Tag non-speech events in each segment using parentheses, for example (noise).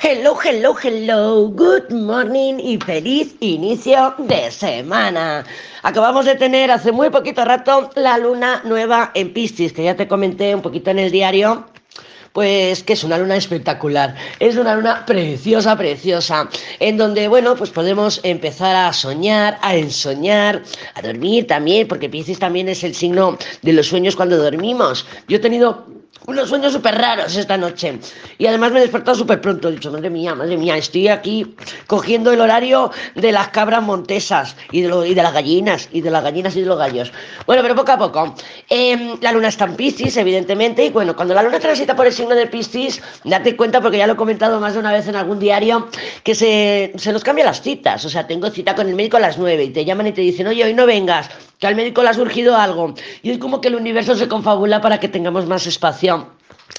Hello, hello, hello, good morning y feliz inicio de semana. Acabamos de tener hace muy poquito rato la luna nueva en Piscis, que ya te comenté un poquito en el diario. Pues que es una luna espectacular, es una luna preciosa, preciosa, en donde, bueno, pues podemos empezar a soñar, a ensoñar, a dormir también, porque Piscis también es el signo de los sueños cuando dormimos. Yo he tenido unos sueños súper raros esta noche. Y además me he despertado súper pronto. He dicho, madre mía, madre mía, estoy aquí cogiendo el horario de las cabras montesas y de, y de las gallinas, y de las gallinas y de los gallos. Bueno, pero poco a poco. Em, la luna está en Piscis, evidentemente, y bueno, cuando la luna transita por el signo de Piscis, date cuenta, porque ya lo he comentado más de una vez en algún diario, que se, se nos cambian las citas. O sea, tengo cita con el médico a las 9 y te llaman y te dicen, oye, hoy no vengas que al médico le ha surgido algo y es como que el universo se confabula para que tengamos más espacio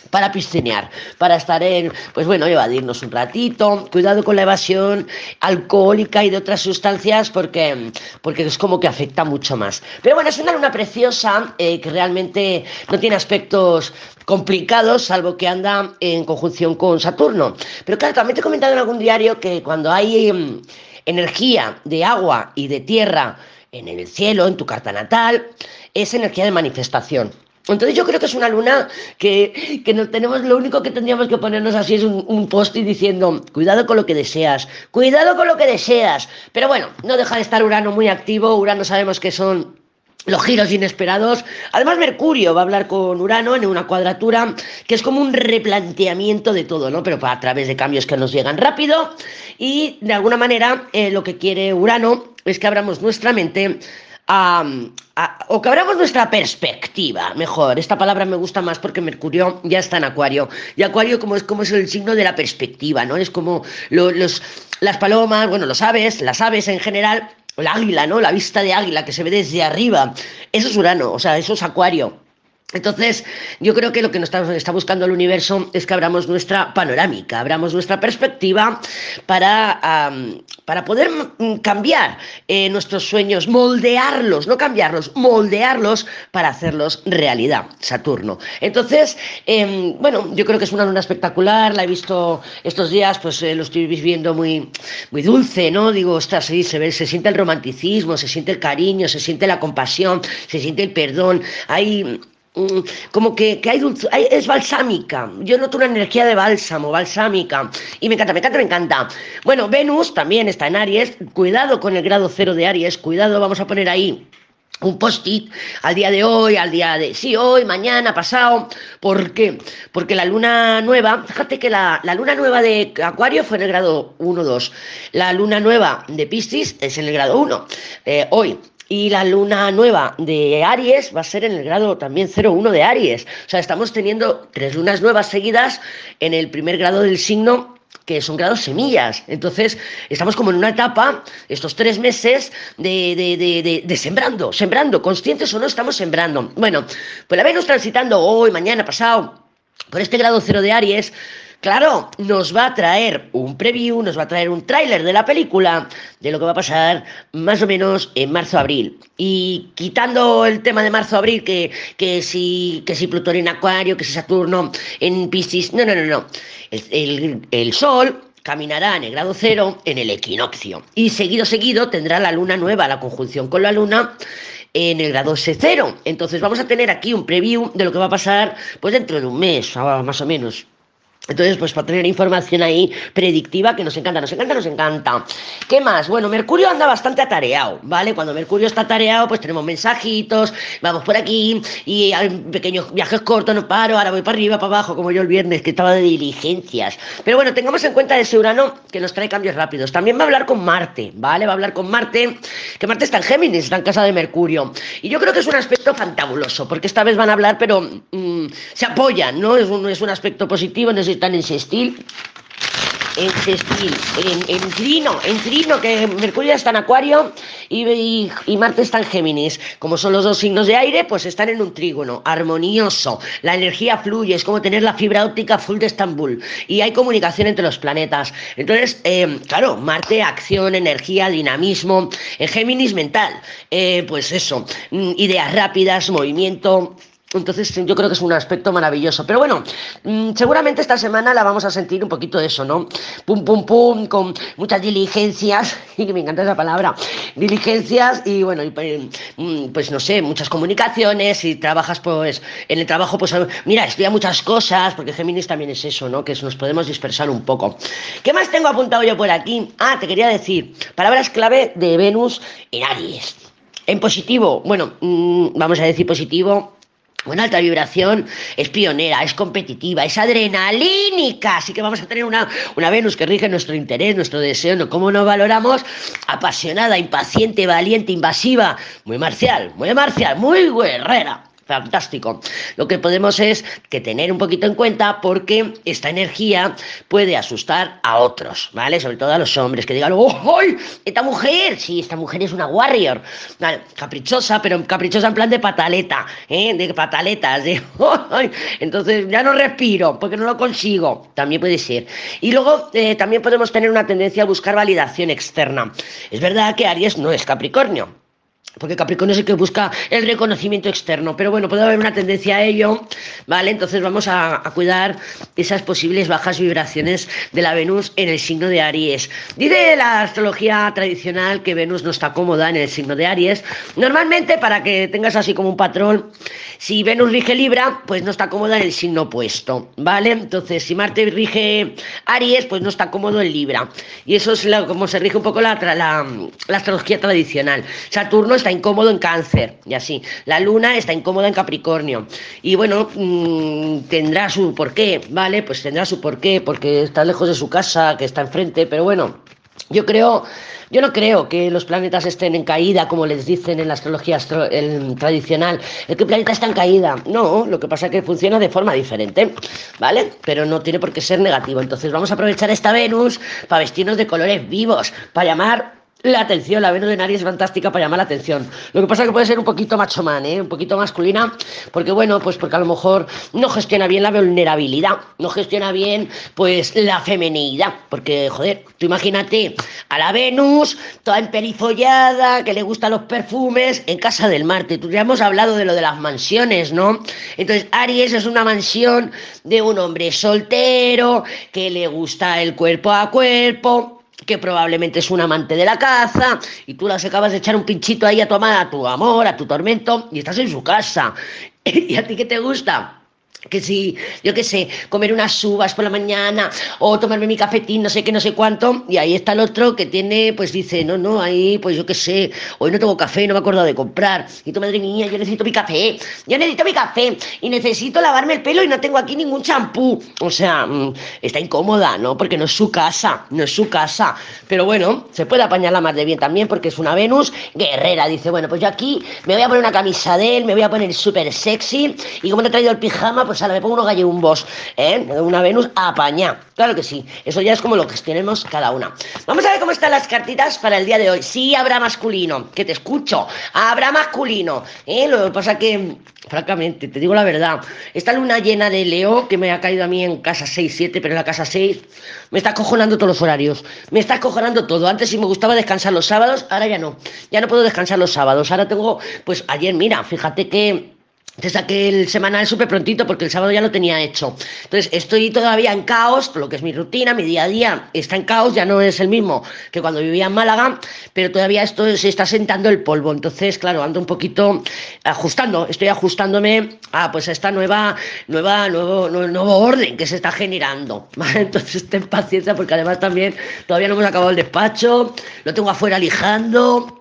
para piscinear, para estar en, pues bueno, evadirnos un ratito, cuidado con la evasión alcohólica y de otras sustancias porque, porque es como que afecta mucho más. Pero bueno, es una luna preciosa eh, que realmente no tiene aspectos complicados, salvo que anda en conjunción con Saturno. Pero claro, también te he comentado en algún diario que cuando hay mm, energía de agua y de tierra, en el cielo, en tu carta natal, es energía de manifestación. Entonces yo creo que es una luna que, que tenemos, lo único que tendríamos que ponernos así es un, un post y diciendo, cuidado con lo que deseas, cuidado con lo que deseas. Pero bueno, no deja de estar Urano muy activo, Urano sabemos que son los giros inesperados. Además, Mercurio va a hablar con Urano en una cuadratura que es como un replanteamiento de todo, ¿no? Pero a través de cambios que nos llegan rápido. Y de alguna manera, eh, lo que quiere Urano es que abramos nuestra mente o que abramos nuestra perspectiva, mejor. Esta palabra me gusta más porque Mercurio ya está en Acuario. Y Acuario como es, como es el signo de la perspectiva, ¿no? Es como lo, los, las palomas, bueno, los aves, las aves en general el águila, ¿no? La vista de águila que se ve desde arriba. Eso es Urano, o sea, eso es Acuario. Entonces, yo creo que lo que nos está, buscando el universo es que abramos nuestra panorámica, abramos nuestra perspectiva para, para poder cambiar eh, nuestros sueños, moldearlos, no cambiarlos, moldearlos para hacerlos realidad, Saturno. Entonces, eh, bueno, yo creo que es una luna espectacular, la he visto estos días, pues eh, lo estoy viviendo muy, muy dulce, ¿no? Digo, ostras, sí, se, ve, se siente el romanticismo, se siente el cariño, se siente la compasión, se siente el perdón, hay Mm, como que, que hay, dulce, hay, es balsámica. Yo noto una energía de bálsamo, balsámica. Y me encanta, me encanta, me encanta. Bueno, Venus también está en Aries. Cuidado con el grado cero de Aries. Cuidado, vamos a poner ahí un post-it al día de hoy, al día de sí, hoy, mañana, pasado. ¿Por qué? Porque la luna nueva, fíjate que la, la luna nueva de Acuario fue en el grado 1-2. La luna nueva de Piscis es en el grado 1. Eh, hoy, y la luna nueva de Aries va a ser en el grado también 0,1 de Aries. O sea, estamos teniendo tres lunas nuevas seguidas en el primer grado del signo que son grados semillas. Entonces, estamos como en una etapa, estos tres meses, de, de, de, de, sembrando, sembrando, conscientes o no, estamos sembrando. Bueno, pues la Venus transitando hoy, mañana, pasado, por este grado cero de Aries, Claro, nos va a traer un preview, nos va a traer un tráiler de la película, de lo que va a pasar más o menos en marzo-abril. Y quitando el tema de marzo-abril, que, que, si, que si Plutón en Acuario, que si Saturno en Piscis, no, no, no, no. El, el, Sol caminará en el grado cero en el equinoccio. Y seguido, seguido tendrá la luna nueva, la conjunción con la luna en el grado C0. Entonces vamos a tener aquí un preview de lo que va a pasar pues dentro de un mes, más o menos. Entonces, pues para tener información ahí predictiva que nos encanta, nos encanta, nos encanta. ¿Qué más? Bueno, Mercurio anda bastante atareado, ¿vale? Cuando Mercurio está atareado, pues tenemos mensajitos, vamos por aquí y hay pequeños viajes cortos, no paro, ahora voy para arriba, para abajo, como yo el viernes, que estaba de diligencias. Pero bueno, tengamos en cuenta ese Urano que nos trae cambios rápidos. También va a hablar con Marte, ¿vale? Va a hablar con Marte, que Marte está en Géminis, está en casa de Mercurio. Y yo creo que es un aspecto fantabuloso, porque esta vez van a hablar, pero mmm, se apoyan, ¿no? Es un, es un aspecto positivo, no están en sextil, en sextil, en, en trino, en trino, que Mercurio está en Acuario y, y, Marte está en Géminis. Como son los dos signos de aire, pues están en un trígono, armonioso. La energía fluye, es como tener la fibra óptica full de Estambul. Y hay comunicación entre los planetas. Entonces, eh, claro, Marte, acción, energía, dinamismo. En Géminis, mental. Eh, pues eso, ideas rápidas, movimiento Entonces yo creo que es un aspecto maravilloso. Pero bueno, mm, seguramente esta semana la vamos a sentir un poquito eso, ¿no? Pum, pum, pum, con muchas diligencias, (laughs) y que me encanta esa palabra, diligencias y bueno, pues, mm, pues, no sé, muchas comunicaciones y trabajas pues en el trabajo, pues mira, estudia muchas cosas, porque Géminis también es eso, ¿no? Que nos podemos dispersar un poco. ¿Qué más tengo apuntado yo por aquí? Ah, te quería decir, palabras clave de Venus en Aries. En positivo, bueno, mm, vamos a decir positivo, una alta vibración es pionera, es competitiva, es adrenalínica. Así que vamos a tener una, una Venus que rige nuestro interés, nuestro deseo, ¿no? ¿Cómo nos valoramos? Apasionada, impaciente, valiente, invasiva, muy marcial, muy marcial, muy guerrera fantástico. Lo que podemos es que tener un poquito en cuenta porque esta energía puede asustar a otros, ¿vale? Sobre todo a los hombres que digan, ¡oh, esta mujer! Sí, esta mujer es una warrior. Caprichosa, pero caprichosa en plan de pataleta, ¿eh? De pataletas, de (laughs) Entonces ya no respiro porque no lo consigo. También puede ser. Y luego eh, también podemos tener una tendencia a buscar validación externa. Es verdad que Aries no es Capricornio porque Capricornio es el que busca el reconocimiento externo, pero bueno, puede haber una tendencia a ello, ¿vale? Entonces vamos a, cuidar esas posibles bajas vibraciones de la Venus en el signo de Aries. Dice la astrología tradicional que Venus no está cómoda en el signo de Aries. Normalmente, para que tengas así como un patrón, si Venus rige Libra, pues no está cómoda en el signo opuesto, ¿vale? Entonces, si Marte rige Aries, pues no está cómodo en Libra. Y eso es como se rige un poco la, la, la astrología tradicional. Saturno está incómodo en cáncer y así. La luna está incómoda en Capricornio. Y bueno, mm, tendrá su porqué, ¿vale? Pues tendrá su porqué, porque está lejos de su casa, que está enfrente, pero bueno, yo creo, yo no creo que los planetas estén en caída, como les dicen en la astrología tradicional. El que el planeta está en caída. No, lo que pasa es que funciona de forma diferente, ¿vale? Pero no tiene por qué ser negativo. Entonces vamos a aprovechar esta Venus para vestirnos de colores vivos, para llamar la atención, la Venus de Aries es fantástica para llamar la atención. Lo que pasa es que puede ser un poquito macho man, ¿eh? un poquito masculina, porque bueno, pues porque a lo mejor no gestiona bien la vulnerabilidad, no gestiona bien pues la femenidad, porque joder, tú imagínate a la Venus toda emperifollada, que le gustan los perfumes, en casa del Marte. Tú ya hemos hablado de lo de las mansiones, ¿no? Entonces, Aries es una mansión de un hombre soltero, que le gusta el cuerpo a cuerpo, que probablemente es un amante de la caza, y tú las acabas de echar un pinchito ahí a tu amada, a tu amor, a tu tormento, y estás en su casa. (laughs) ¿Y a ti qué te gusta? Que si, yo qué sé, comer unas uvas por la mañana o tomarme mi cafetín, no sé qué, no sé cuánto, y ahí está el otro que tiene, pues dice, no, no, ahí, pues yo qué sé, hoy no tengo café, no me acuerdo de comprar, y tu madre mía, yo necesito mi café, yo necesito mi café, y necesito lavarme el pelo y no tengo aquí ningún champú, o sea, mm, está incómoda, ¿no? Porque no es su casa, no es su casa, pero bueno, se puede apañarla más de bien también porque es una Venus guerrera, dice, bueno, pues yo aquí me voy a poner una camisa de él, me voy a poner súper sexy, y como te he traído el pijama, pues ahora me pongo unos gallumbos, ¿eh? Una Venus apaña. Claro que sí. Eso ya es como lo que tenemos cada una. Vamos a ver cómo están las cartitas para el día de hoy. Sí, habrá masculino, que te escucho. Habrá masculino. ¿eh? Lo que pasa que, francamente, te digo la verdad, esta luna llena de Leo que me ha caído a mí en casa 6, 7, pero en la casa 6, me está cojonando todos los horarios. Me está cojonando todo. Antes sí me gustaba descansar los sábados, ahora ya no. Ya no puedo descansar los sábados. Ahora tengo, pues ayer, mira, fíjate que te saqué el semanal súper prontito porque el sábado ya lo tenía hecho. Entonces estoy todavía en caos, lo que es mi rutina, mi día a día está en caos, ya no es el mismo que cuando vivía en Málaga, pero todavía esto se está sentando el polvo. Entonces, claro, ando un poquito ajustando, estoy ajustándome a pues esta nueva, nueva, nuevo, nuevo, orden que se está generando. (laughs) Entonces ten paciencia porque además también todavía no hemos acabado el despacho, lo tengo afuera lijando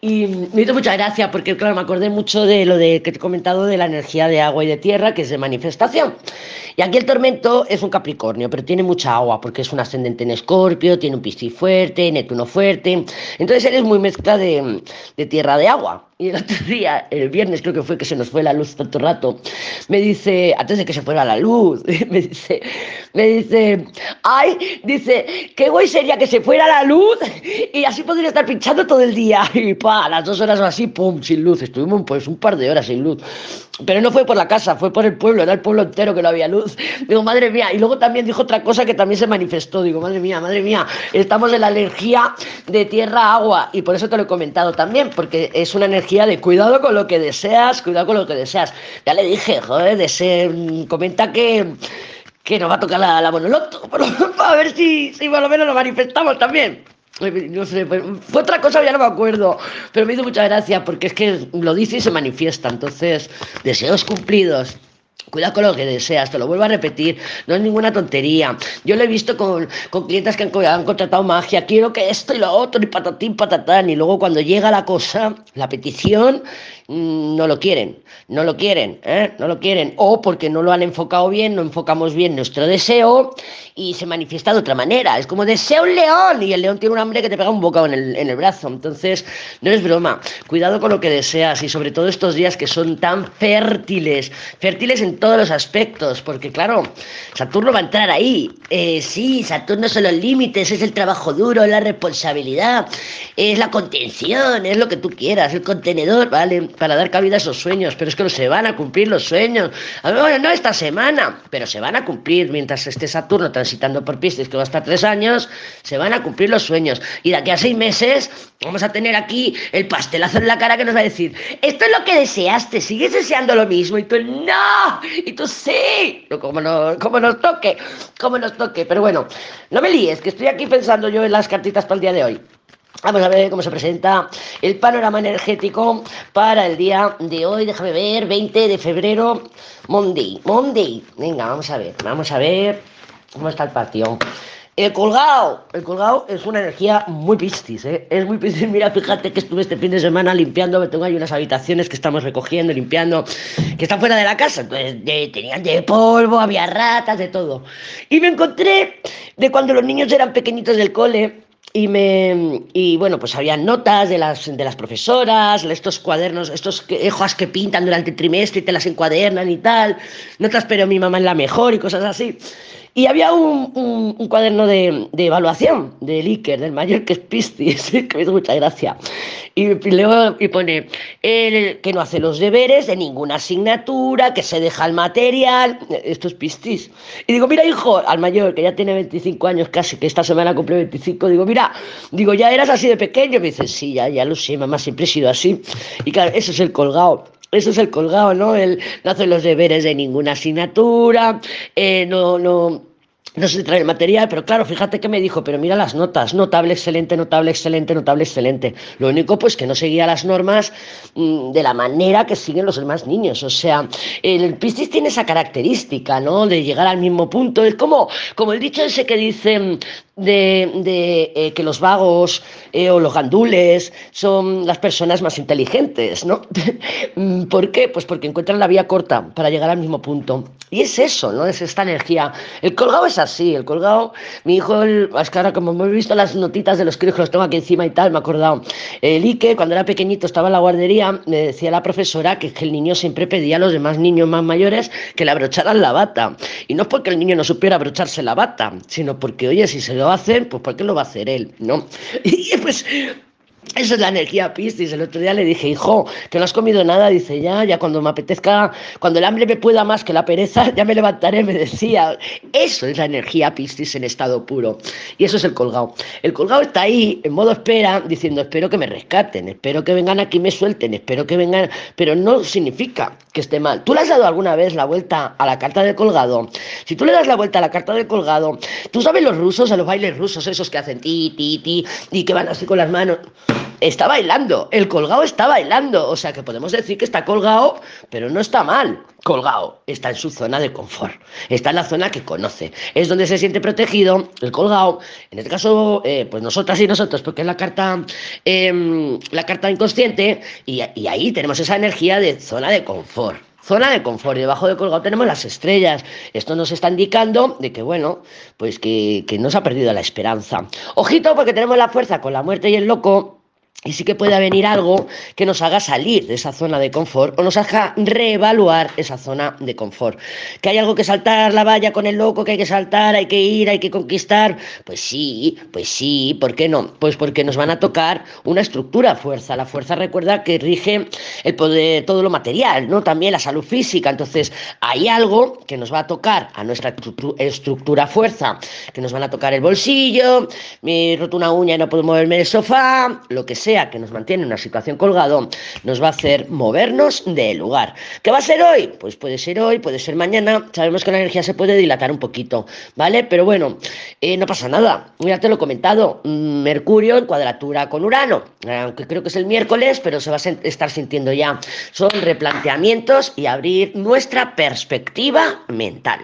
y me hizo mucha gracia porque, claro, me acordé mucho de lo de que te he comentado de la energía de agua y de tierra, que es de manifestación. Y aquí el tormento es un Capricornio, pero tiene mucha agua porque es un ascendente en Escorpio, tiene un Piscis fuerte, Neptuno fuerte. Entonces él es muy mezcla de, de tierra de agua. Y el otro (laughs) día, el viernes creo que fue que se nos fue la luz tanto rato, me dice, antes de que se fuera la luz, (laughs) me dice, me dice, ay, dice, qué guay sería que se fuera la luz y así podría estar pinchando todo el día. (laughs) Y pa, a las dos horas o así, pum, sin luz. Estuvimos pues un par de horas sin luz. Pero no fue por la casa, fue por el pueblo, era el pueblo entero que no había luz. Digo, madre mía. Y luego también dijo otra cosa que también se manifestó. Digo, madre mía, madre mía, estamos en la energía de tierra-agua. Y por eso te lo he comentado también, porque es una energía de cuidado con lo que deseas, cuidado con lo que deseas. Ya le dije, joder, de mm, comenta que, que nos va a tocar la, la monoloto, (laughs) a ver si, si por lo menos lo manifestamos también. No sé, pues, fue otra cosa, ya no me acuerdo, pero me hizo mucha gracia porque es que lo dice y se manifiesta. Entonces, deseos cumplidos. Cuidado con lo que deseas, te lo vuelvo a repetir, no es ninguna tontería. Yo lo he visto con, con clientes que han, contratado magia, quiero que esto y lo otro, y patatín, patatán, y luego cuando llega la cosa, la petición, Mm, no lo quieren, no lo quieren, ¿eh? no lo quieren, o porque no lo han enfocado bien, no enfocamos bien nuestro deseo y se manifiesta de otra manera. Es como deseo un león y el león tiene un hambre que te pega un bocado en el, en el brazo. Entonces, no es broma, cuidado con lo que deseas y sobre todo estos días que son tan fértiles, fértiles todos los aspectos, porque claro, Saturno va a entrar ahí. Eh, sí, Saturno son los límites, es el trabajo duro, la responsabilidad, es la contención, es lo que tú quieras, el contenedor, ¿vale? para dar cabida a esos sueños, pero es que no se van a cumplir los sueños. A ver, no esta semana, pero se van a cumplir mientras esté Saturno transitando por Piscis, que va a estar tres años, se van a cumplir los sueños. Y de aquí a seis meses vamos a tener aquí el pastelazo en la cara que nos va a decir, esto es lo que deseaste, sigues deseando lo mismo. Y tú, no, y tú sí, como, no, como nos toque, como nos toque. Pero bueno, no me líes, que estoy aquí pensando yo en las cartitas para el día de hoy. Vamos a ver cómo se presenta el panorama energético para el día de hoy. Déjame ver, 20 de febrero, Monday. Monday. Venga, vamos a ver, vamos a ver cómo está el patio. El colgado, el colgado es una energía muy pistis, ¿eh? es muy pistis. (laughs) Mira, fíjate que estuve este fin de semana limpiando, tengo ahí unas habitaciones que estamos recogiendo, limpiando, que están fuera de la casa, entonces tenían de polvo, había ratas, de todo. Y me encontré de cuando los niños eran pequeñitos del cole, y me y bueno pues había notas de las de las profesoras estos cuadernos estos hojas que pintan durante el trimestre y te las encuadernan y tal notas pero mi mamá es la mejor y cosas así y había un, un, cuaderno de, de, evaluación del Iker, del mayor que es Piscis, (laughs) que me hizo mucha gracia. Y, leo, y pone el, que no hace los deberes de ninguna asignatura, que se deja el material. Esto es Piscis. Y digo, mira, hijo, al mayor, que ya tiene 25 años casi, que esta semana cumple 25, digo, mira, digo, ya eras así de pequeño. Me dice, sí, ya, ya lo sé, mamá, siempre he sido así. Y claro, eso es el colgado. Eso es el colgado, ¿no? Él no hace los deberes de ninguna asignatura, eh, no, no, no se trae el material, pero claro, fíjate que me dijo, pero mira las notas, notable, excelente, notable, excelente, notable, excelente. Lo único, pues que no seguía las normas mm, de la manera que siguen los demás niños. O sea, el Piscis tiene esa característica, ¿no? De llegar al mismo punto. Es como, como el dicho ese que dice de, de eh, que los vagos eh, o los gandules son las personas más inteligentes, ¿no? (laughs) ¿Por qué? Pues porque encuentran la vía corta para llegar al mismo punto. Y es eso, ¿no? Es esta energía. El colgado es así, el colgado, mi hijo, el, es que como hemos visto las notitas de los críos que los tengo aquí encima y tal, me he acordado. El Ike, cuando era pequeñito, estaba en la guardería, me decía la profesora que, que el niño siempre pedía a los demás niños más mayores que le abrocharan la bata. Y no es porque el niño no supiera abrocharse la bata, sino porque, oye, si se lo hacer, pues ¿por qué lo va a hacer él? ¿No? (laughs) Y pues esa es la energía Piscis. El otro día le dije, hijo, que no has comido nada. Dice, ya, ya cuando me apetezca, cuando el hambre me pueda más que la pereza, (laughs) ya me levantaré, me decía. Eso es la energía Piscis en estado puro. Y eso es el colgado. El colgado está ahí, en modo espera, diciendo, espero que me rescaten, espero que vengan aquí y me suelten, espero que vengan. Pero no significa que esté mal. ¿Tú le has dado alguna vez la vuelta a la carta del colgado? Si tú le das la vuelta a la carta del colgado, tú sabes los rusos, a los bailes rusos, esos que hacen ti, ti, ti, y que van así con las manos está bailando, el colgado está bailando, o sea que podemos decir que está colgado, pero no está mal colgado, está en su zona de confort, está en la zona que conoce, es donde se siente protegido, el colgado, en este caso, eh, pues nosotras y nosotros, porque es la carta, em, la carta inconsciente, y, ahí tenemos esa energía de zona de confort. Zona de confort, debajo del colgado tenemos las estrellas. Esto nos está indicando de que, bueno, pues que, que no se ha perdido la esperanza. Ojito, porque tenemos la fuerza con la muerte y el loco, y sí que puede venir algo que nos haga salir de esa zona de confort o nos haga reevaluar esa zona de confort. Que hay algo que saltar la valla con el loco, que hay que saltar, hay que ir, hay que conquistar. Pues sí, pues sí, ¿por qué no? Pues porque nos van a tocar una estructura fuerza. La fuerza recuerda que rige el poder, todo lo material, ¿no? También la salud física. Entonces, hay algo que nos va a tocar a nuestra estructura fuerza, que nos van a tocar el bolsillo, me he roto una uña y no puedo moverme del sofá, lo que sea que nos mantiene en una situación colgado, nos va a hacer movernos del lugar. ¿Qué va a ser hoy? Pues puede ser hoy, puede ser mañana. Sabemos que la energía se puede dilatar un poquito, ¿vale? Pero bueno, eh, no pasa nada. Ya te lo he comentado. Mm, Mercurio en cuadratura con Urano, aunque creo que es el miércoles, pero se va a estar sintiendo ya. Son replanteamientos y abrir nuestra perspectiva mental.